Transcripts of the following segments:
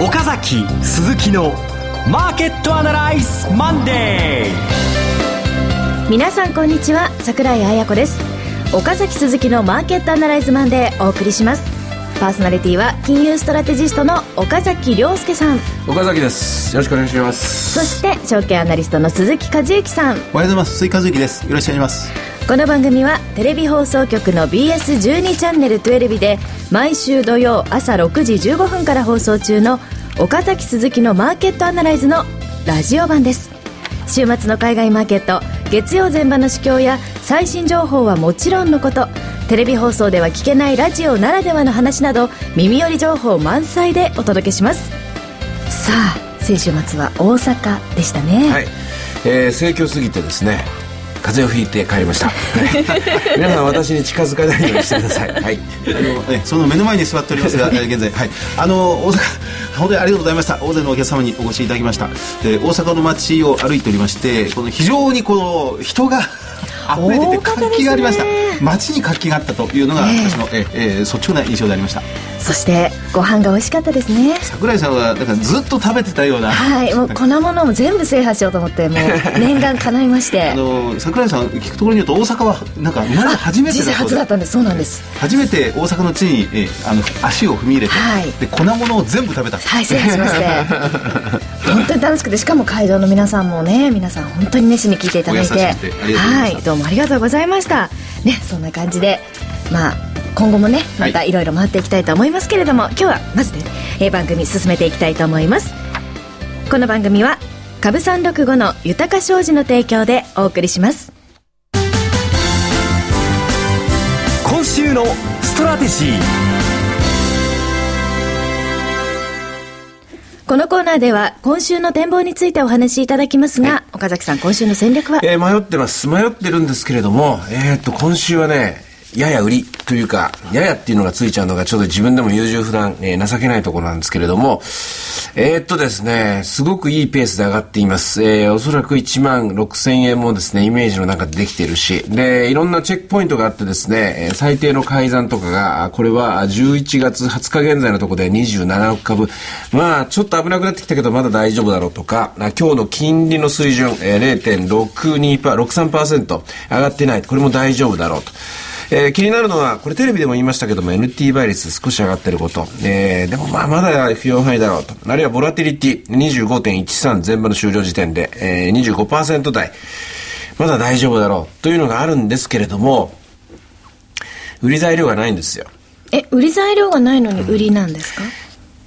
岡崎鈴木のマーケットアナライズマンデー皆さんこんにちは。桜井彩子です。岡崎鈴木のマーケットアナライズマンデーお送りします。パーソナリティは金融ストラテジストの岡崎亮介さん。岡崎です。よろしくお願いします。そして証券アナリストの鈴木和之さん。おはようございます。鈴木和之です。よろしくお願いします。この番組はテレビ放送局の BS12 チャンネルトゥエルビで毎週土曜朝6時15分から放送中の岡崎鈴木のマーケットアナライズのラジオ版です週末の海外マーケット月曜前場の市況や最新情報はもちろんのことテレビ放送では聞けないラジオならではの話など耳寄り情報満載でお届けします。さあ先週末は大阪でしたね。はい、えー、盛況すぎてですね風邪をひいて帰りました、皆さん私に近づかないようにしてください、はい、あのえその目の前に座っておりますが 現在、はい、あの大阪本当にありがとうございました。大勢のお客様にお越しいただきました。で大阪の街を歩いておりましてこの非常にこの人が 溢れてて活気がありました。街に活気があったというのが私の、えー、えー、率直な印象でありましたそしてご飯が美味しかったですね。桜井さんはだからずっと食べてたような。はいもう粉物も全部制覇しようと思ってもう念願叶いまして。あの桜井さん聞くところによると大阪はなんか生まれて初めてだ初だったんです。そうなんです。初めて大阪の地に、えー、あの足を踏み入れて、はい、で粉物を全部食べた。はい制覇しまして。本当に楽しくてしかも会場の皆さんもね皆さん本当に熱心に聞いていただいて。はいどうもありがとうございました。ねそんな感じでまあ今後もねまたいろいろ回っていきたいと思いますけれども、はい、今日はまずね、え番組進めていきたいと思います。この番組は株三六五の豊か商事の提供でお送りします。今週のストラテジー。このコーナーでは今週の展望についてお話しいただきますが、はい、岡崎さん今週の戦略は、えー、迷ってます。迷ってるんですけれどもえー、っと今週はねやや売りというか、ややっていうのがついちゃうのがちょっと自分でも優柔不断、えー、情けないところなんですけれども、えー、っとですね、すごくいいペースで上がっています。えー、おそらく1万6千円もですね、イメージの中でできているし、で、いろんなチェックポイントがあってですね、最低の改ざんとかが、これは11月20日現在のところで27億株、まあ、ちょっと危なくなってきたけど、まだ大丈夫だろうとか、今日の金利の水準、えー、0.62%、63%上がってない。これも大丈夫だろうと。えー、気になるのは、これテレビでも言いましたけども、NT 倍率少し上がってること。えー、でもまあまだ不要範囲だろうと。あるいはボラティリティ25.13全部の終了時点で、えー、25%台。まだ大丈夫だろうというのがあるんですけれども、売り材料がないんですよ。え、売り材料がないのに売りなんですか、うん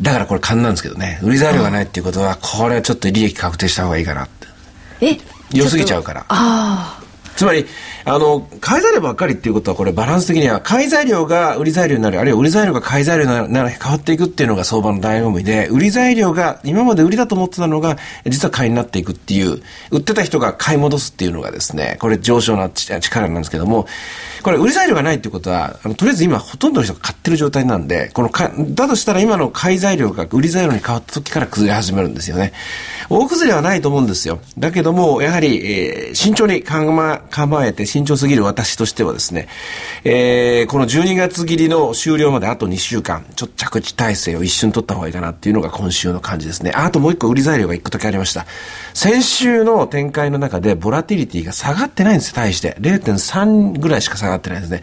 だからこれ勘なんですけどね。売り材料がないっていうことは、これはちょっと利益確定した方がいいかなって。え良すぎちゃうから。ああ。つまり、あの、買い材料ばっかりっていうことは、これバランス的には、買い材料が売り材料になる、あるいは売り材料が買い材料になる、変わっていくっていうのが相場の醍醐味で、売り材料が今まで売りだと思ってたのが、実は買いになっていくっていう、売ってた人が買い戻すっていうのがですね、これ上昇な力なんですけども、これ売り材料がないっていうことは、あのとりあえず今ほとんどの人が買ってる状態なんで、このか、だとしたら今の買い材料が売り材料に変わった時から崩れ始めるんですよね。大崩れはないと思うんですよ。だけども、やはり、えー、慎重に考え構えて、慎重すぎる私としてはですね、えー、この12月切りの終了まであと2週間、ちょっと着地体制を一瞬取った方がいいかなっていうのが今週の感じですね。あともう一個売り材料が一個だけありました。先週の展開の中で、ボラティリティが下がってないんですよ、対して。0.3ぐらいしか下がってないんですね。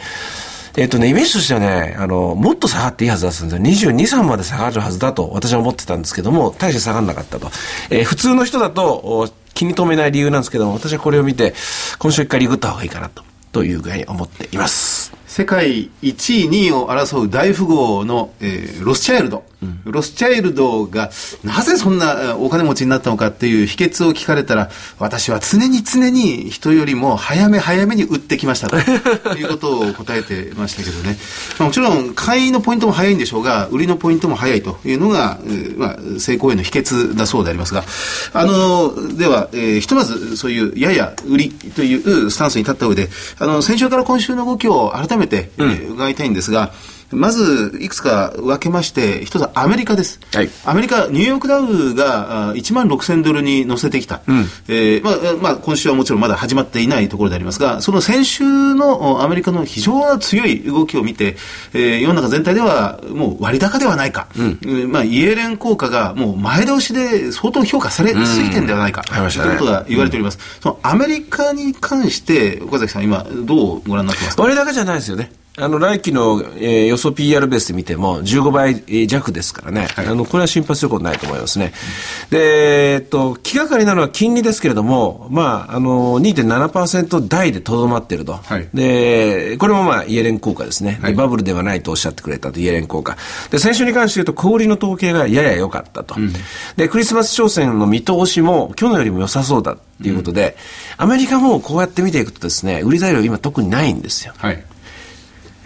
えっとね、イメージとしてはね、あの、もっと下がっていいはずだったんですよ。22、3まで下がるはずだと私は思ってたんですけども、大して下がらなかったと。えー、普通の人だと気に留めない理由なんですけども、私はこれを見て、今週一回リグった方がいいかなと、という具合に思っています。世界1位、2位を争う大富豪の、えー、ロスチャイルド。うん、ロスチャイルドがなぜそんなお金持ちになったのかっていう秘訣を聞かれたら、私は常に常に人よりも早め早めに売ってきましたと。いうことを答えてましたけどね。まあ、もちろん、買いのポイントも早いんでしょうが、売りのポイントも早いというのが、えー、まあ、成功への秘訣だそうでありますが、あの、では、えー、ひとまずそういうやや売りというスタンスに立った上で、あの、先週から今週の動きを改めて、うん、えー、伺いたいんですが、まず、いくつか分けまして、一つはアメリカです。はい、アメリカ、ニューヨークダウが1万6000ドルに乗せてきた。うん、えー、まあ、まあ、今週はもちろんまだ始まっていないところでありますが、その先週のアメリカの非常に強い動きを見て、えー、世の中全体ではもう割高ではないか。うん、まあ、イエレン効果がもう前倒しで相当評価されすぎてんではないか。ということが言われております。そのアメリカに関して、岡崎さん、今、どうご覧になってますか？割高じゃないですよね。あの来期の、えー、予想 PR ベースで見ても15倍弱ですからね、はい、あのこれは心配することないと思いますね。で、えっと、気がかりなのは金利ですけれども、まあ、あの2.7%台でとどまっていると、はい、で、これもまあ、イエレン効果ですね、はい、バブルではないとおっしゃってくれたと、イエレン効果。で、先週に関して言うと、小売りの統計がやや良かったと、うん、で、クリスマス商戦の見通しも去年よりも良さそうだということで、うん、アメリカもこうやって見ていくとですね、売り材料今特にないんですよ。はい。まあ、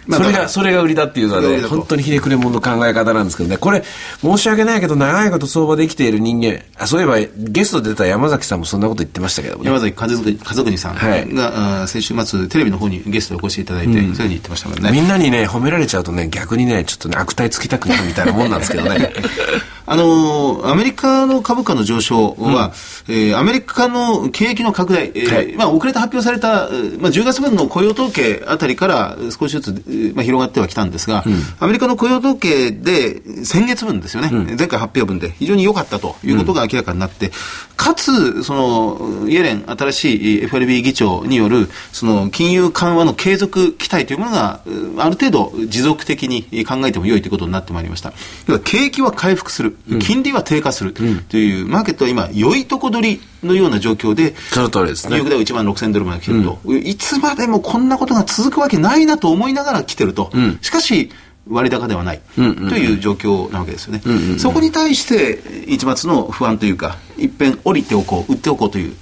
それが、それが売りだっていうのはね、本当にひねくれ者の考え方なんですけどね、これ、申し訳ないけど、長いこと相場で生きている人間、あそういえば、ゲストで出た山崎さんもそんなこと言ってましたけどね。山崎和国さんが、はい、先週末、テレビの方にゲストでお越しいただいて、うん、そういうふうに言ってましたからね。みんなにね、褒められちゃうとね、逆にね、ちょっとね、悪態つきたくなるみたいなもんなんですけどね。あのアメリカの株価の上昇は、うん、えー、アメリカの景気の拡大、えー、はい、まあ、遅れて発表された、まあ、10月分の雇用統計あたりから少しずつ、まあ、広がってはきたんですが、うん、アメリカの雇用統計で先月分ですよね、うん、前回発表分で非常に良かったということが明らかになって、かつ、その、イエレン、新しい FRB 議長による、その、金融緩和の継続期待というものが、ある程度持続的に考えても良いということになってまいりました。景気は回復する。金利は低下するという、マーケットは今、良いとこ取りのような状況で、その通りですね。ニューヨークダウ1万6000ドルまで来てると、うん、いつまでもこんなことが続くわけないなと思いながら来てると。うん、しかし、割高ではないという状況なわけですよね。そこに対して、一末の不安というか、いっぺん降りておこう、売っておこうという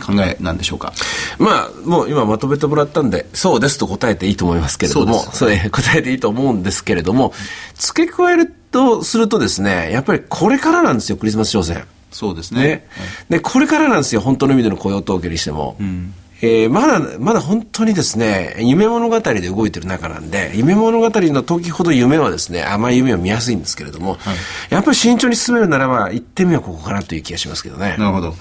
考えなんでしょうか？まあ、もう今まとめてもらったんで、そうですと答えていいと思いますけれども、それ答えていいと思うんですけれども、付け加えるとするとですね、やっぱりこれからなんですよ、クリスマス商戦。そうですね。ねで、これからなんですよ、本当の意味での雇用統計にしても。うんえー、まだ、まだ本当にですね、夢物語で動いてる中なんで、夢物語の時ほど夢はですね、甘い夢を見やすいんですけれども、はい、やっぱり慎重に進めるならば、一点目はここかなという気がしますけどね。なるほど。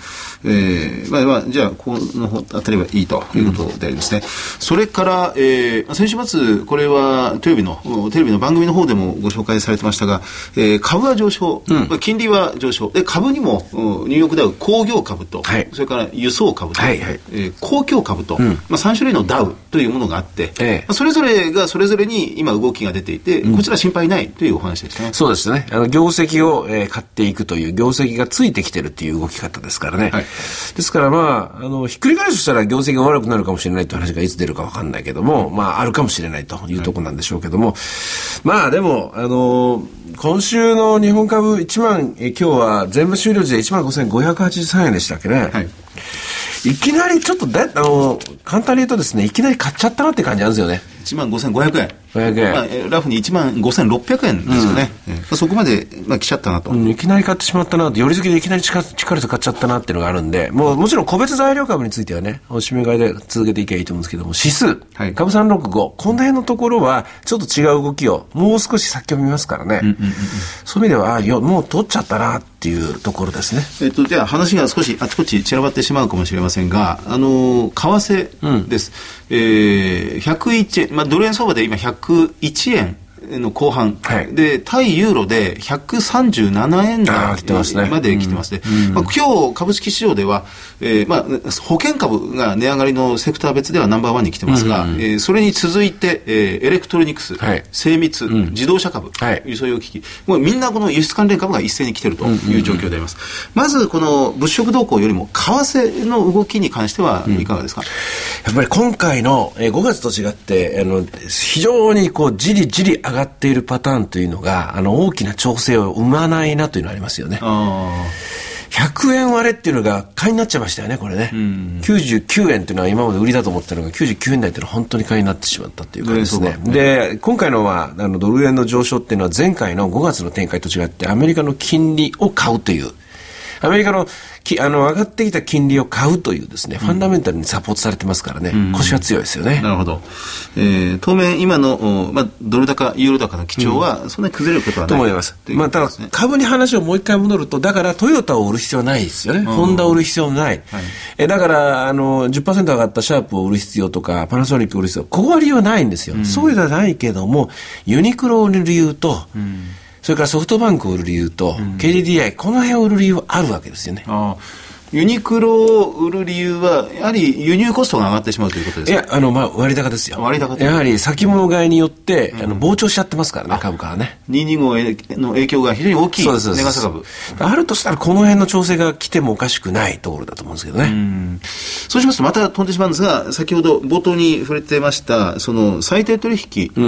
えー、まあ、まあ、じゃあ、このあたりはいいということでありますね。うん、それから、えー、先週末、これはテレビの、テレビの番組の方でもご紹介されてましたが、えー、株は上昇、うん、金利は上昇、で、株にも、ニューヨークダウ工業株と、はい、それから輸送株と、はいはい、えー、公共株と、うん、まあ、3種類のダウというものがあって、ええ、それぞれがそれぞれに今動きが出ていて、こちら心配ないというお話ですね。そうですね。あの、業績を、えー、買っていくという、業績がついてきてるっていう動き方ですからね。はい、ですからまあ、あの、ひっくり返すとしたら業績が悪くなるかもしれないという話がいつ出るかわかんないけども、まあ、あるかもしれないというところなんでしょうけども、はい、まあ、でも、あの、今週の日本株1万、え今日は全部終了時で1万5583円でしたっけね。はいいきなりちょっとだ、あの、簡単に言うとですね、いきなり買っちゃったなって感じなんですよね。1万5500円。500円。まあ、ラフに1万5600円ですよね。うん、そこまで、まあ、来ちゃったなと、うん。いきなり買ってしまったなと、より付きでいきなり力力と買っちゃったなっていうのがあるんで、もうもちろん個別材料株についてはね、おしめ買いで続けていけばいいと思うんですけども、指数、はい、株365、この辺のところは、ちょっと違う動きを、もう少し先を見ますからね。うんうんうん、そういう意味では、よもう取っちゃったなっていうところですね。えっと、じゃあ話が少しあちこち散らばってしまうかもしれませんが、あの、為替です。うん、えー、101円、まあ、ドル円相場で今101円の後半、はい、で対ユーロで137円台まで来てますね、まあ、今日株式市場では、えーまあ、保険株が値上がりのセクター別ではナンバーワンに来てますが、うんうん、えー、それに続いて、えー、エレクトロニクス、はい、精密、うん、自動車株、はい、輸送用機器、もうみんなこの輸出関連株が一斉に来てるという状況であります。まず、この物色動向よりも、為替の動きに関してはいかがですか、うん、やっぱり今回の、えー、5月と違って、あの非常にこうじりじり上がっているパターンというのが、あの大きな調整を生まないなというのがありますよね。100円割れっていうのが買いになっちゃいましたよね、これね。うん、99円っていうのは今まで売りだと思ったのが99円台っていうのは本当に買いになってしまったっていう感じですね。で、今回のは、あの、ドル円の上昇っていうのは前回の5月の展開と違ってアメリカの金利を買うという、アメリカのきあの上がってきた金利を買うというですね、ファンダメンタルにサポートされてますからね、腰は強いですよね。なるほど。えー、当面、今の、おまあ、ドル高、ユーロ高の基調は、そんなに崩れることはない、と思います。まあ、ただ、株に話をもう一回戻ると、だからトヨタを売る必要はないですよね。ホンダを売る必要ない。えだから、あの、10%上がったシャープを売る必要とか、パナソニックを売る必要、ここは理由はないんですよ。そういうのはないけども、ユニクロを売る理由と、それからソフトバンクを売る理由と、KDDI、この辺を売る理由はあるわけですよね。ああユニクロを売る理由は、やはり輸入コストが上がってしまうということですか？いや、あの、まあ、割高ですよ。割高とやはり先物買いによって、あの、膨張しちゃってますからね、株価はね。225の影響が非常に大きいそうです、そうです値傘株。あるとしたら、この辺の調整が来てもおかしくないところだと思うんですけどね。そうしますとまた飛んでしまうんですが、先ほど冒頭に触れてました、その最低取引、え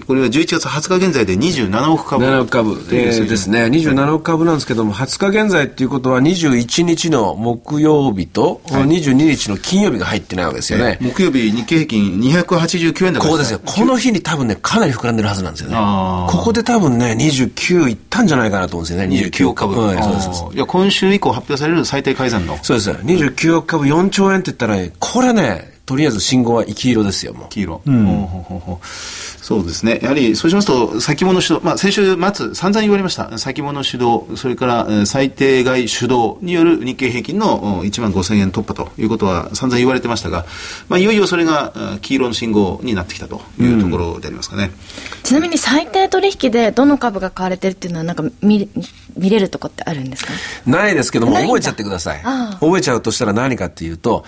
ーこれは11月20日現在で27億株。7億株、えーですね。27億株なんですけども、20日現在っていうことは21日の木曜日と、22日の金曜日が入ってないわけですよね。木曜日日経平均289円高ここですよ。この日に多分ね、かなり膨らんでるはずなんですよねここで多分ね、29いったんじゃないかなと思うんですよね。29億株。うんそうですそうですあーいや今週以降発表される最低改ざんのそうです。29億株4兆円って言ったらね、これね、とりあえず信号は生き色ですよ、もう。黄色、ほうほうほうほうそうですね。やはり、そうしますと、先物主導、まあ、先週末、散々言われました。先物主導、それから、えー最低外主導による日経平均のお1万5000円突破ということは散々言われてましたが、まあ、いよいよそれが、黄色の信号になってきたというところでありますかね。ちなみに最低取引でどの株が買われてるっていうのはなんか見見れるとこってあるんですか？ないですけども、覚えちゃってください。覚えちゃうとしたら何かっていうと、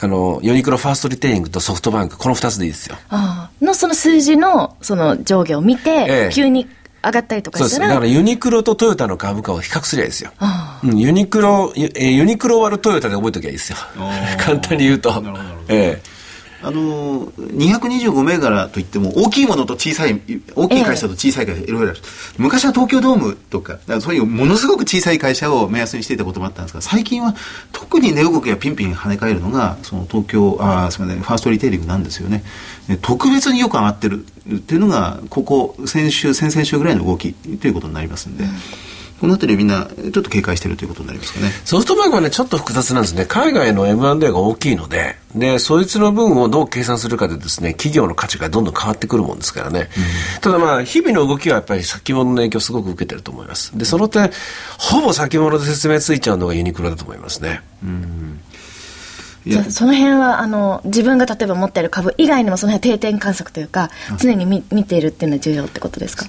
あの、ユニクロファーストリテイリングとソフトバンク、この二つでいいですよ。ああのその数字のその上下を見て、ええ急に上がったりとかそうです。したらだからユニクロとトヨタの株価を比較すりゃいいですよ。あうん、ユニクロ、ユえーユニクロ割るトヨタで覚えときゃいいですよー。簡単に言うと。なるほどなるほどええあの、225銘柄といっても、大きいものと小さい、大きい会社と小さい会社、いろいろある。昔は東京ドームとか、そういうものすごく小さい会社を目安にしていたこともあったんですが、最近は特に値動きがピンピン跳ね返るのが、その東京、あすみません、ファーストリテイリングなんですよね。特別によく上がってるっていうのが、ここ、先週、先々週ぐらいの動きということになりますんで、このあたりみんな、ちょっと警戒してるということになりますかね。ソフトバンクはね、ちょっと複雑なんですね。海外の M&A が大きいので、で、そいつの分をどう計算するかでですね、企業の価値がどんどん変わってくるもんですからね。ただまあ、日々の動きはやっぱり先物の影響をすごく受けてると思います。で、その点、ほぼ先物で説明ついちゃうのがユニクロだと思いますね。いやじゃあその辺はあの自分が例えば持っている株以外にもその辺は定点観測というか常に見見ているっていうのは重要ってことですか？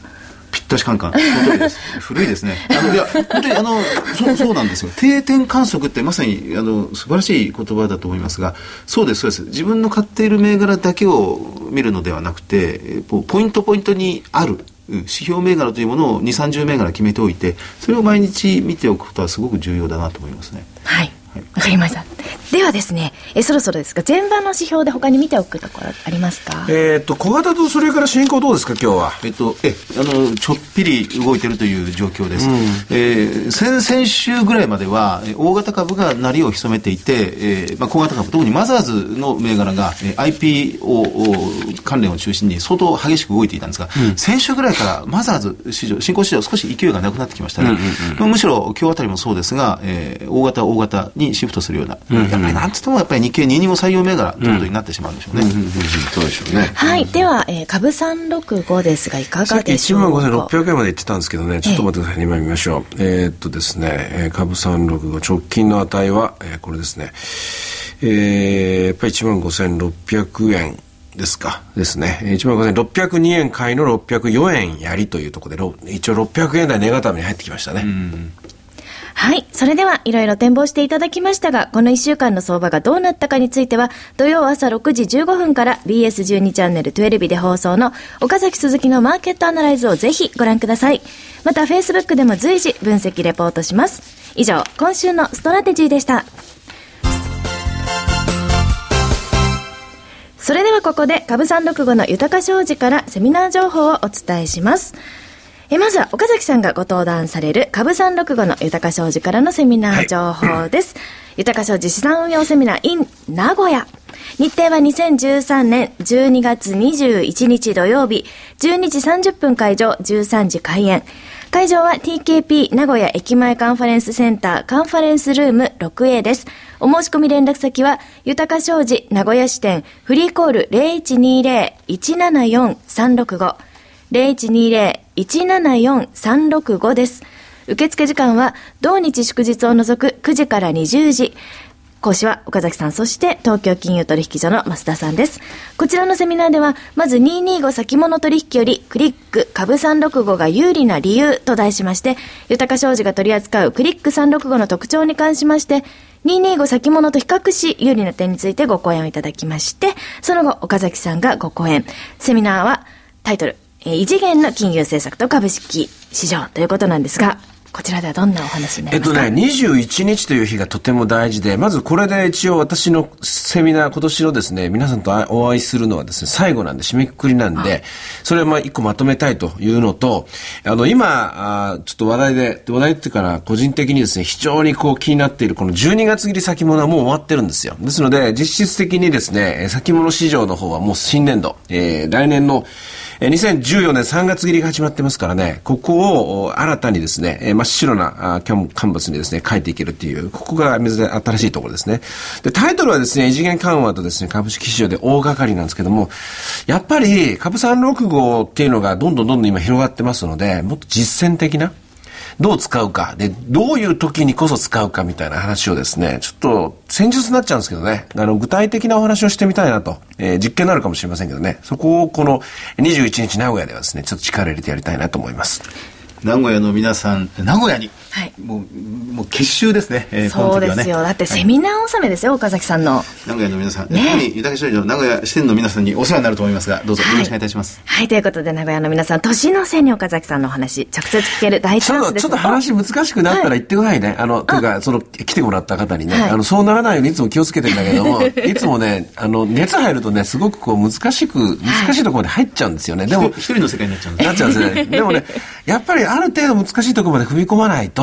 ぴったしカンカン。古いですね。あの、いや、本当にあの、そう、そうなんですよ。定点観測ってまさに、あの、素晴らしい言葉だと思いますが、そうです、そうです。自分の買っている銘柄だけを見るのではなくて、ポイントポイントにある、うん指標銘柄というものを2、30銘柄決めておいて、それを毎日見ておくことはすごく重要だなと思いますね。はいわかりましたではですねえそろそろですが前場の指標で他に見ておくところありますか？えっと、小型とそれから進行どうですか、今日は？えっと、え、あの、ちょっぴり動いてるという状況です。えー先々週ぐらいまでは、えー大型株が鳴りを潜めていて、えーまあ、小型株、特にマザーズの銘柄が、えー IPO 関連を中心に相当激しく動いていたんですが、先週ぐらいからマザーズ市場、新興市場少し勢いがなくなってきましたね。まあむしろ今日あたりもそうですが、えー大型大型にシフトするような、やっぱりなんつってもやっぱり日経225採用銘柄ということになってしまうんでしょうね。そうでしょうね。はい。では、えー株365ですがいか1がでしょう万か5600円まで言ってたんですけどね、ちょっと待ってくださいね、今見ましょう。えーっとですね、えー株365直近の値は、えーこれですね、えーやっぱり1万5600円ですか、ですね。1万5602円買いの604円やりというところで、ろ一応600円台ネガタブに入ってきましたね。はい。それでは、いろいろ展望していただきましたが、この1週間の相場がどうなったかについては、土曜朝6時15分から BS12 チャンネル12日で放送の岡崎鈴木のマーケットアナライズをぜひご覧ください。また、Facebook でも随時分析レポートします。以上、今週のストラテジーでした。それではここで、株365の豊か商事からセミナー情報をお伝えします。えまずは岡崎さんがご登壇される株365の豊か商事からのセミナー情報です。豊か商事資産運用セミナー in 名古屋。日程は2013年12月21日土曜日、12時30分会場、13時開演。会場は TKP 名古屋駅前カンファレンスセンターカンファレンスルーム 6A です。お申し込み連絡先は、豊か商事名古屋支店フリーコール0120-174-365 0120-174-365 174365です。受付時間は、同日祝日を除く9時から20時。講師は岡崎さん、そして東京金融取引所の増田さんです。こちらのセミナーでは、まず225先物取引よりクリック株365が有利な理由と題しまして、豊か商事が取り扱うクリック365の特徴に関しまして、225先物と比較し、有利な点についてご講演をいただきまして、その後、岡崎さんがご講演。セミナーは、タイトル、えー異次元の金融政策と株式市場ということなんですが、こちらではどんなお話になりますか？えっとね、21日という日がとても大事で、まずこれで一応私のセミナー、今年のですね、皆さんとお会いするのはですね、最後なんで、締めくくりなんで、それをまあ一個まとめたいというのと、あの、今、あーちょっと話題で、話題ってから、個人的にですね、非常にこう気になっている、この12月切り先物はもう終わってるんですよ。ですので、実質的にですね、えー先物市場の方はもう新年度、えー来年の、えー2014年3月切りが始まってますからね、ここを新たにですね、真っ白なあキャンカンバスにですね、書いていけるっていう、ここが新しいところですね。で、タイトルはですね、異次元緩和とですね、株式市場で大掛かりなんですけども、やっぱり株365っていうのがどんどんどんどん今広がってますので、もっと実践的な、どう使うか、で、どういう時にこそ使うかみたいな話をですね、ちょっと戦術になっちゃうんですけどね、あの、具体的なお話をしてみたいなと、えー実験になるかもしれませんけどね、そこをこの21日名古屋ではですね、ちょっと力入れてやりたいなと思います。名古屋の皆さん、名古屋に、はいもう、もう結集ですね、えー。そうですよ。だってセミナー納めですよ、岡崎さんの。名古屋の皆さん、ね特に豊か商事の名古屋支店の皆さんにお世話になると思いますが、どうぞよろしくお願いいたします。はい、ということで、名古屋の皆さん、年の瀬に岡崎さんのお話、直接聞ける大チちょっと、ャンスです。ちょっと話難しくなったら言ってくださいね。あの、というか、その、来てもらった方にね、はいあの、そうならないようにいつも気をつけてんだけども、いつもね、あの、熱入るとね、すごくこう、難しく、難しいところまで入っちゃうんですよね。でも、一人の世界になっちゃうんですなっちゃうんですね。でもね、やっぱりある程度難しいところまで踏み込まないと、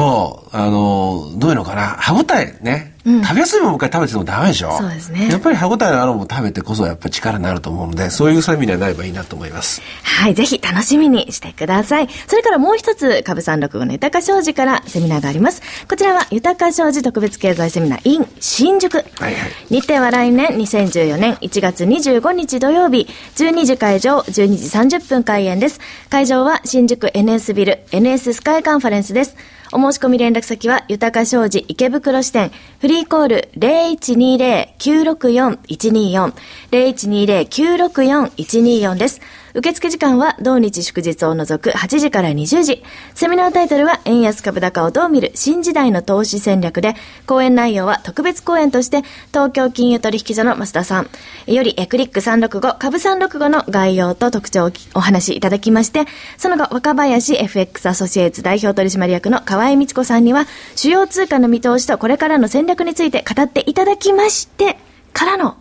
あの、どういうのかな、歯応えね、食べやすいものから食べててもダメでしょ？そうですねやっぱり歯応えのあるものを食べてこそやっぱり力になると思うので、そういうサミにはなればいいなと思います。はい、ぜひ楽しみにしてください。それからもう一つ、株三六五の豊か商事からセミナーがあります。こちらは、豊か商事特別経済セミナー in 新宿。はいはい日程は来年2014年1月25日土曜日、12時会場、12時30分開演です。会場は新宿 NS ビル、NS スカイカンファレンスです。お申し込み連絡先は、豊か商事池袋支店、フリーコール0120-964-124、0120-964-124です。受付時間は同日祝日を除く8時から20時。セミナータイトルは円安株高をどう見る新時代の投資戦略で、講演内容は特別講演として東京金融取引所の増田さんよりクリック365株365の概要と特徴をお話しいただきまして、その後若林 FX アソシエイツ代表取締役の河合美智子さんには主要通貨の見通しとこれからの戦略について語っていただきまして、からの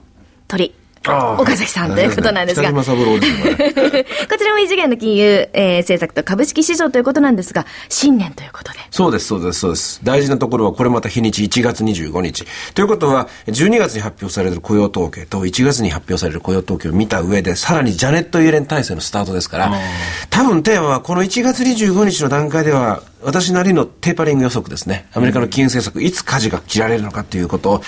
鳥。岡崎さんということなんですが。北島三郎ですこちらも異次元の金融、えー政策と株式市場ということなんですが、新年ということで。そうです、そうです、そうです。大事なところは、これまた日にち1月25日。ということは、12月に発表される雇用統計と1月に発表される雇用統計を見た上で、さらにジャネット・イエレン体制のスタートですから、多分テーマはこの1月25日の段階では、私なりのテーパリング予測ですね。アメリカの金融政策、いつ舵が切られるのかということを、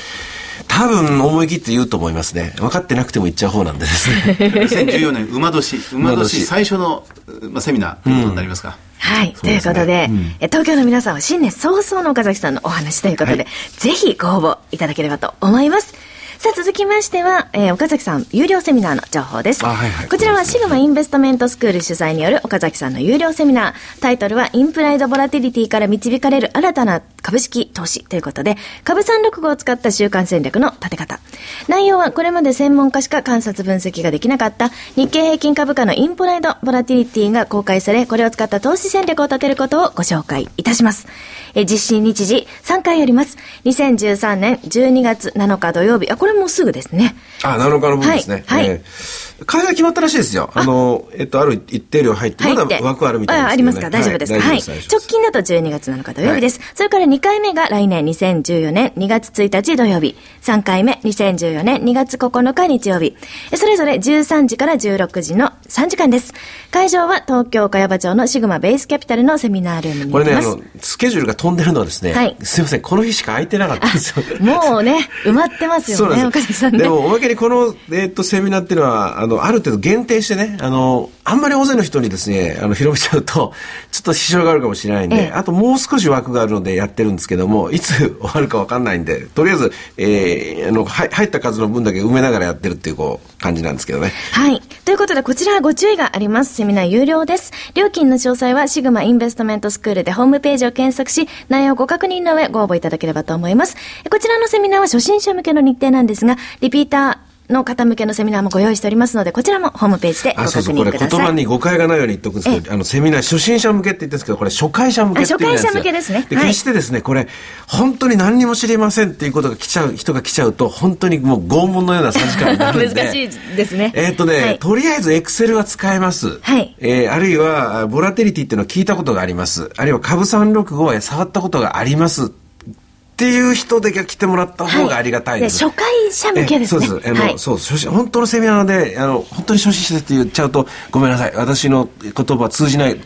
多分思い切って言うと思いますね。分かってなくても言っちゃう方なんでですね。2014年馬年、馬馬年年最初の、まあ、セミナーということになりますか。はい。ということで、え東京の皆さんは新年早々の岡崎さんのお話ということで、はいぜひご応募いただければと思います。さあ、続きましては、えー岡崎さん、有料セミナーの情報です。あはいはいこちらはシグマインベストメントスクール主催による岡崎さんの有料セミナー。タイトルは、インプライドボラティリティから導かれる新たな株式投資ということで、株365を使った週間戦略の立て方。内容はこれまで専門家しか観察分析ができなかった日経平均株価のインプライドボラティリティが公開され、これを使った投資戦略を立てることをご紹介いたします。え実施日時3回あります。2013年12月7日土曜日。あ、これもうすぐですね。あ、7日の分ですね。はいはいえー開催決まったらしいですよ。あの、えっと、ある一定量入って、まだ。枠あるみたいですね。あありますか？大丈夫ですか？はい。直近だと12月7日土曜日です。それから2回目が来年2014年2月1日土曜日。3回目2014年2月9日日曜日。それぞれ13時から16時の3時間です。会場は東京茅場町のシグマベースキャピタルのセミナールームにこれね、なります。あの、スケジュールが飛んでるのはですね、はいすいません、この日しか空いてなかったんですよ。もうね、埋まってますよね、そうなんです岡崎さんね。でも、おまけにこの、えっと、セミナーっていうのは、あの、ある程度限定してね、あの、あんまり大勢の人にですね、あの、広めちゃうと、ちょっと支障があるかもしれないんで、ええあともう少し枠があるのでやってるんですけども、いつ終わるかわかんないんで、とりあえず、えー、あの、はい入った数の分だけ埋めながらやってるっていう、こう、感じなんですけどね。はい。ということで、こちらはご注意があります。セミナー有料です。料金の詳細は、シグマインベストメントスクールでホームページを検索し、内容をご確認の上、ご応募いただければと思います。こちらのセミナーは初心者向けの日程なんですが、リピーター、の方向けのセミナーもご用意しておりますので、こちらもホームページでごあ、確そうそう、これ認ください。言葉に誤解がないように言っておくんですけど、あの、セミナー初心者向けって言ってるんですけど、これ初回者向けっていうんですよあ初回者向けですねで、はい決してですね、これ、本当に何にも知りませんっていうことが来ちゃう、人が来ちゃうと、本当にもう拷問のような3時間になるんで。難しいですねえーっとね、はいとりあえずエクセルは使えます。はいえーあるいは、あボラテリティっていうのを聞いたことがあります。あるいは株365は触ったことがあります。っていう人だけ来てもらった方がありがたいです。初回者向けですね。えそうです。あの、はい。そう、初心本当のセミナーで、あの、本当に初心者って言っちゃうと、ごめんなさい。私の言葉は通じない。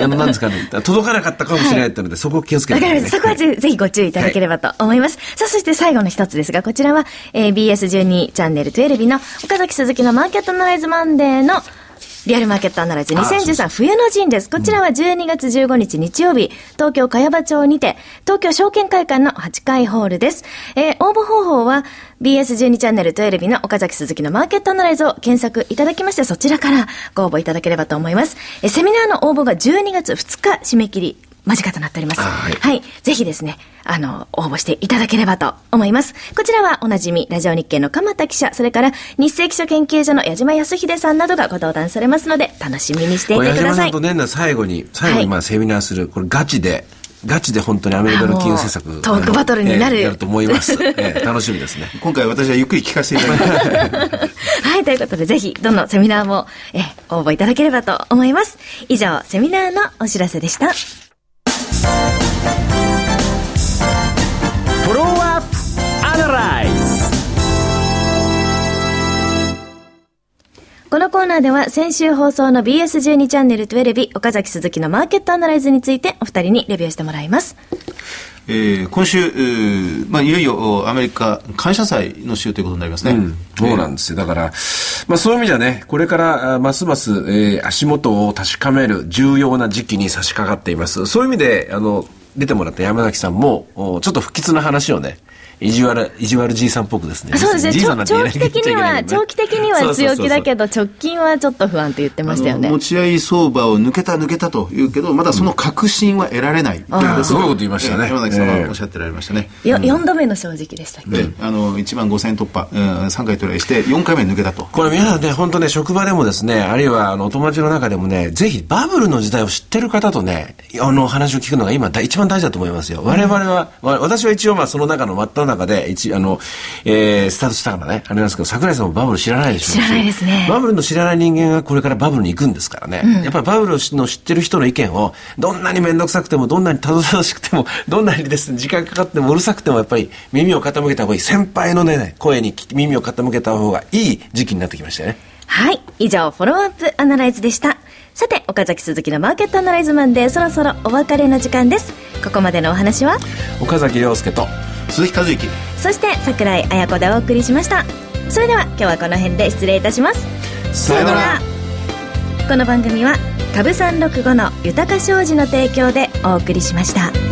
あの、なんですかね。届かなかったかもしれないってので、そこを気をつけてくださいね。そこはぜぜひご注意いただければと思います。さあ、そして最後の一つですが、こちらは、えー BS12 チャンネル12の岡崎鈴木のマーケットアナライズマンデーのリアルマーケットアナライズ2013冬の陣です。こちらは12月15日日曜日、東京茅場町にて、東京証券会館の8階ホールです。えー応募方法は BS12 チャンネル12の岡崎鈴木のマーケットアナライズを検索いただきまして、そちらからご応募いただければと思います。えーセミナーの応募が12月2日締め切り間近となっております。あはいはい。ぜひですね、あの、応募していただければと思います。こちらはおなじみ、ラジオ日経の鎌田記者、それから日清記者研究所の矢島康秀さんなどがご登壇されますので、楽しみにしていてください。んと年内最後に、最後にまあセミナーする、これガチで、ガチで本当にアメリカの金融政策。トークバトルになるえーやると思います。えー楽しみですね。今回私はゆっくり聞かせていただきます。はい、ということで、ぜひ、どのセミナーも、え、応募いただければと思います。以上、セミナーのお知らせでした。フォローアップアナライズこのコーナーでは先週放送の BS12 チャンネル12日岡崎鈴木のマーケットアナライズについてお二人にレビューしてもらいます。えー今週、えーまあ、いよいよおアメリカ感謝祭の週ということになりますね。うん、そうなんですよ。だから、まあそういう意味ではね、これからあますます、えー足元を確かめる重要な時期に差し掛かっています。そういう意味で、あの、出てもらった山崎さんも、おちょっと不吉な話をね、意地悪、意地悪じいさんっぽくですね。そうですね。じいさん長なんて言えない長期的には、長期的には強気だけど。ど、直近はちょっと不安と言ってましたよね。持ち合い相場を抜けた抜けたというけど、まだその確信は得られない。すごいこと言いましたねえー山崎さんええはおっしゃってられましたね。よ、4度目の正直でしたっけ、で、あの、1万5000突破、うん、3回トライして、4回目抜けたと。これ皆さんね、本当ね、職場でもですね、あるいはあのお友達の中でもね、ぜひバブルの時代を知ってる方とね、あの話を聞くのが今だ一番大事だと思いますよ。我々は、わ私は一応まあその中の真っ只中で、一あの、えー、スタートしたからね、あれなんですけど、桜井さんもバブル知らないでしょ知らないですねバブルの知らない人間がこれからバブルに行くんですからね。やっぱりバブルの知ってる人の意見を、どんなに面倒くさくても、どんなにたどたどしくても、どんなにですね、時間かかってもうるさくても、やっぱり耳を傾けた方がいい。先輩のね、声に耳を傾けた方がいい時期になってきましたよね。はい。以上、フォローアップアナライズでした。さて、岡崎鈴木のマーケットアナライズマンで、そろそろお別れの時間です。ここまでのお話は、岡崎亮介と鈴木和之。そして桜井彩子でお送りしました。それでは、今日はこの辺で失礼いたします。さよならこの番組は、株365の豊か商事の提供でお送りしました。